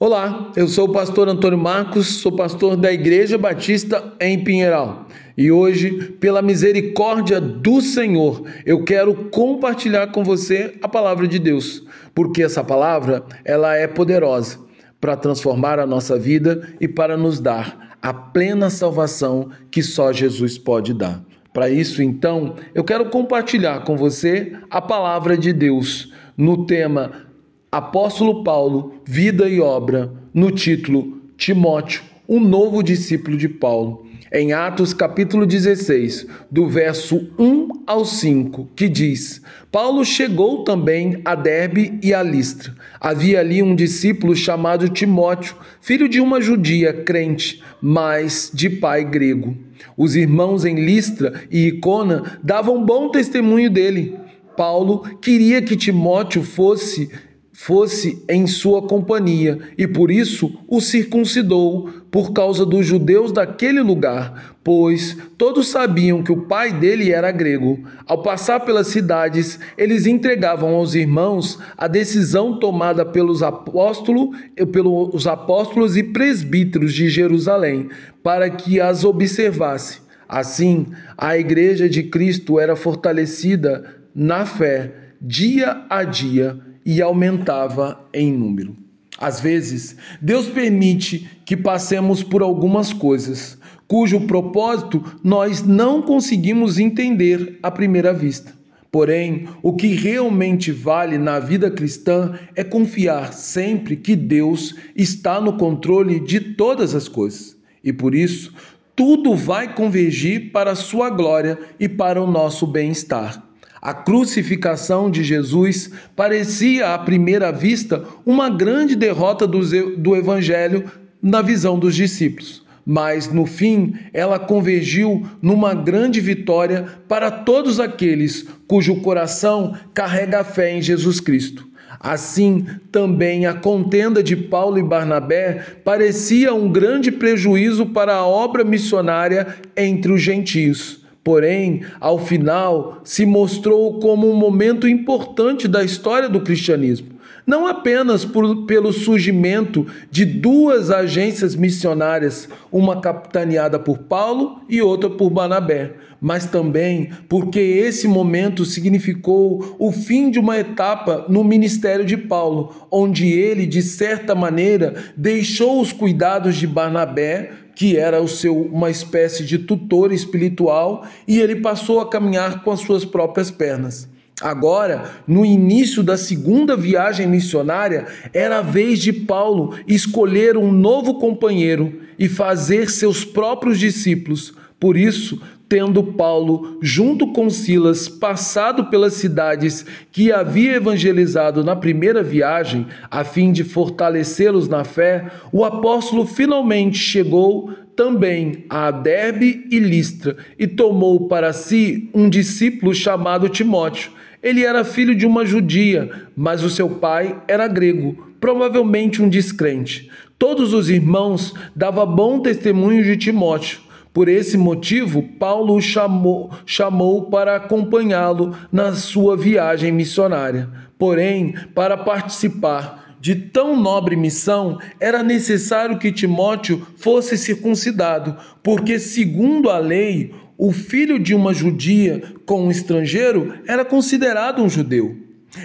Olá, eu sou o pastor Antônio Marcos, sou pastor da Igreja Batista em Pinheiral. E hoje, pela misericórdia do Senhor, eu quero compartilhar com você a palavra de Deus, porque essa palavra, ela é poderosa para transformar a nossa vida e para nos dar a plena salvação que só Jesus pode dar. Para isso, então, eu quero compartilhar com você a palavra de Deus no tema Apóstolo Paulo, Vida e Obra, no título Timóteo, um novo discípulo de Paulo, em Atos capítulo 16, do verso 1 ao 5, que diz: Paulo chegou também a Derbe e a Listra. Havia ali um discípulo chamado Timóteo, filho de uma judia crente, mas de pai grego. Os irmãos em Listra e Icona davam bom testemunho dele. Paulo queria que Timóteo fosse fosse em sua companhia, e por isso o circuncidou, por causa dos judeus daquele lugar, pois todos sabiam que o pai dele era grego. Ao passar pelas cidades, eles entregavam aos irmãos a decisão tomada pelos apóstolos, pelos apóstolos e presbíteros de Jerusalém, para que as observasse. Assim, a igreja de Cristo era fortalecida na fé, dia a dia e aumentava em número. Às vezes, Deus permite que passemos por algumas coisas cujo propósito nós não conseguimos entender à primeira vista. Porém, o que realmente vale na vida cristã é confiar sempre que Deus está no controle de todas as coisas. E por isso, tudo vai convergir para a sua glória e para o nosso bem-estar. A crucificação de Jesus parecia, à primeira vista, uma grande derrota do Evangelho na visão dos discípulos. Mas, no fim, ela convergiu numa grande vitória para todos aqueles cujo coração carrega a fé em Jesus Cristo. Assim, também a contenda de Paulo e Barnabé parecia um grande prejuízo para a obra missionária entre os gentios. Porém, ao final, se mostrou como um momento importante da história do cristianismo, não apenas por, pelo surgimento de duas agências missionárias, uma capitaneada por Paulo e outra por Barnabé, mas também porque esse momento significou o fim de uma etapa no ministério de Paulo, onde ele, de certa maneira, deixou os cuidados de Barnabé que era o seu uma espécie de tutor espiritual, e ele passou a caminhar com as suas próprias pernas. Agora, no início da segunda viagem missionária, era a vez de Paulo escolher um novo companheiro e fazer seus próprios discípulos. Por isso, tendo Paulo, junto com Silas, passado pelas cidades que havia evangelizado na primeira viagem, a fim de fortalecê-los na fé, o apóstolo finalmente chegou também a Derbe e Listra e tomou para si um discípulo chamado Timóteo. Ele era filho de uma judia, mas o seu pai era grego, provavelmente um descrente. Todos os irmãos davam bom testemunho de Timóteo por esse motivo, Paulo o chamou, chamou para acompanhá-lo na sua viagem missionária. Porém, para participar de tão nobre missão, era necessário que Timóteo fosse circuncidado, porque, segundo a lei, o filho de uma judia com um estrangeiro era considerado um judeu.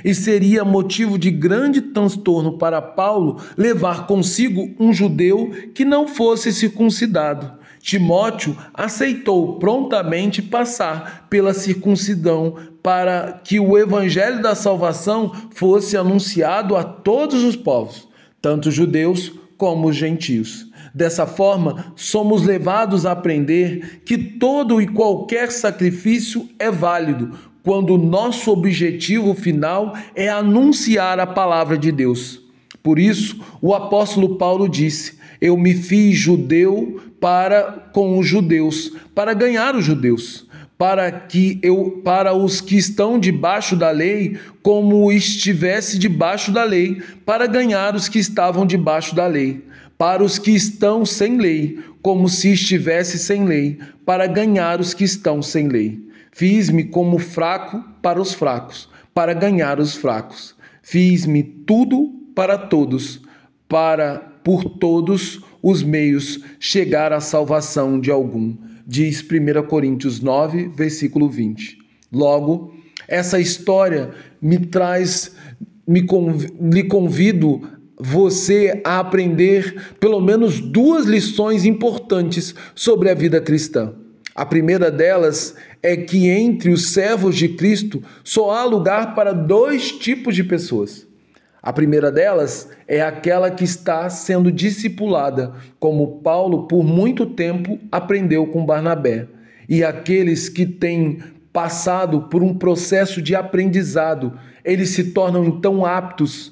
E seria motivo de grande transtorno para Paulo levar consigo um judeu que não fosse circuncidado. Timóteo aceitou prontamente passar pela circuncidão para que o evangelho da salvação fosse anunciado a todos os povos, tanto judeus como os gentios. Dessa forma, somos levados a aprender que todo e qualquer sacrifício é válido quando o nosso objetivo final é anunciar a palavra de Deus. Por isso, o apóstolo Paulo disse: Eu me fiz judeu para com os judeus, para ganhar os judeus, para que eu para os que estão debaixo da lei, como estivesse debaixo da lei, para ganhar os que estavam debaixo da lei, para os que estão sem lei, como se estivesse sem lei, para ganhar os que estão sem lei. Fiz-me como fraco para os fracos, para ganhar os fracos. Fiz-me tudo para todos, para, por todos os meios, chegar à salvação de algum. Diz 1 Coríntios 9, versículo 20. Logo, essa história me traz, me conv, lhe convido você a aprender pelo menos duas lições importantes sobre a vida cristã. A primeira delas é que entre os servos de Cristo só há lugar para dois tipos de pessoas. A primeira delas é aquela que está sendo discipulada, como Paulo por muito tempo aprendeu com Barnabé, e aqueles que têm passado por um processo de aprendizado, eles se tornam então aptos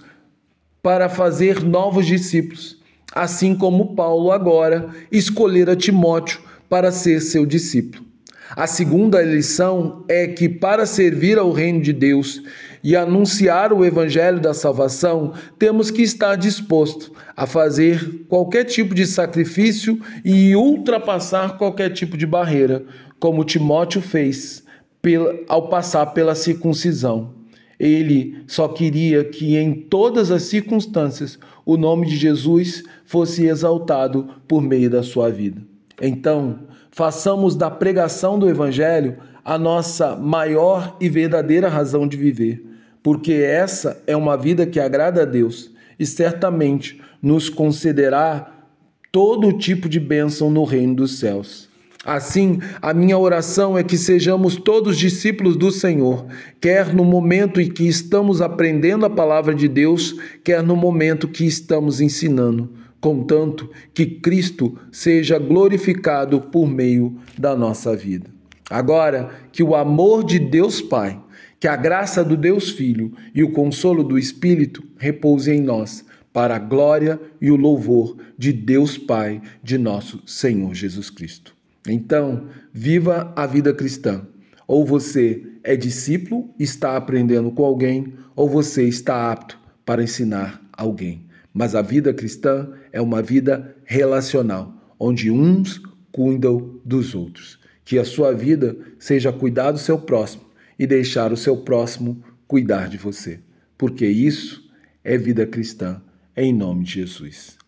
para fazer novos discípulos, assim como Paulo agora escolhera Timóteo para ser seu discípulo. A segunda lição é que para servir ao reino de Deus e anunciar o evangelho da salvação, temos que estar disposto a fazer qualquer tipo de sacrifício e ultrapassar qualquer tipo de barreira, como Timóteo fez ao passar pela circuncisão. Ele só queria que em todas as circunstâncias o nome de Jesus fosse exaltado por meio da sua vida. Então, façamos da pregação do Evangelho a nossa maior e verdadeira razão de viver, porque essa é uma vida que agrada a Deus e certamente nos concederá todo tipo de bênção no reino dos céus. Assim, a minha oração é que sejamos todos discípulos do Senhor, quer no momento em que estamos aprendendo a palavra de Deus, quer no momento que estamos ensinando, contanto que Cristo seja glorificado por meio da nossa vida. Agora, que o amor de Deus Pai, que a graça do Deus Filho e o consolo do Espírito repousem em nós, para a glória e o louvor de Deus Pai, de nosso Senhor Jesus Cristo. Então, viva a vida cristã. Ou você é discípulo, está aprendendo com alguém, ou você está apto para ensinar alguém. Mas a vida cristã é uma vida relacional, onde uns cuidam dos outros. Que a sua vida seja cuidar do seu próximo e deixar o seu próximo cuidar de você. Porque isso é vida cristã, em nome de Jesus.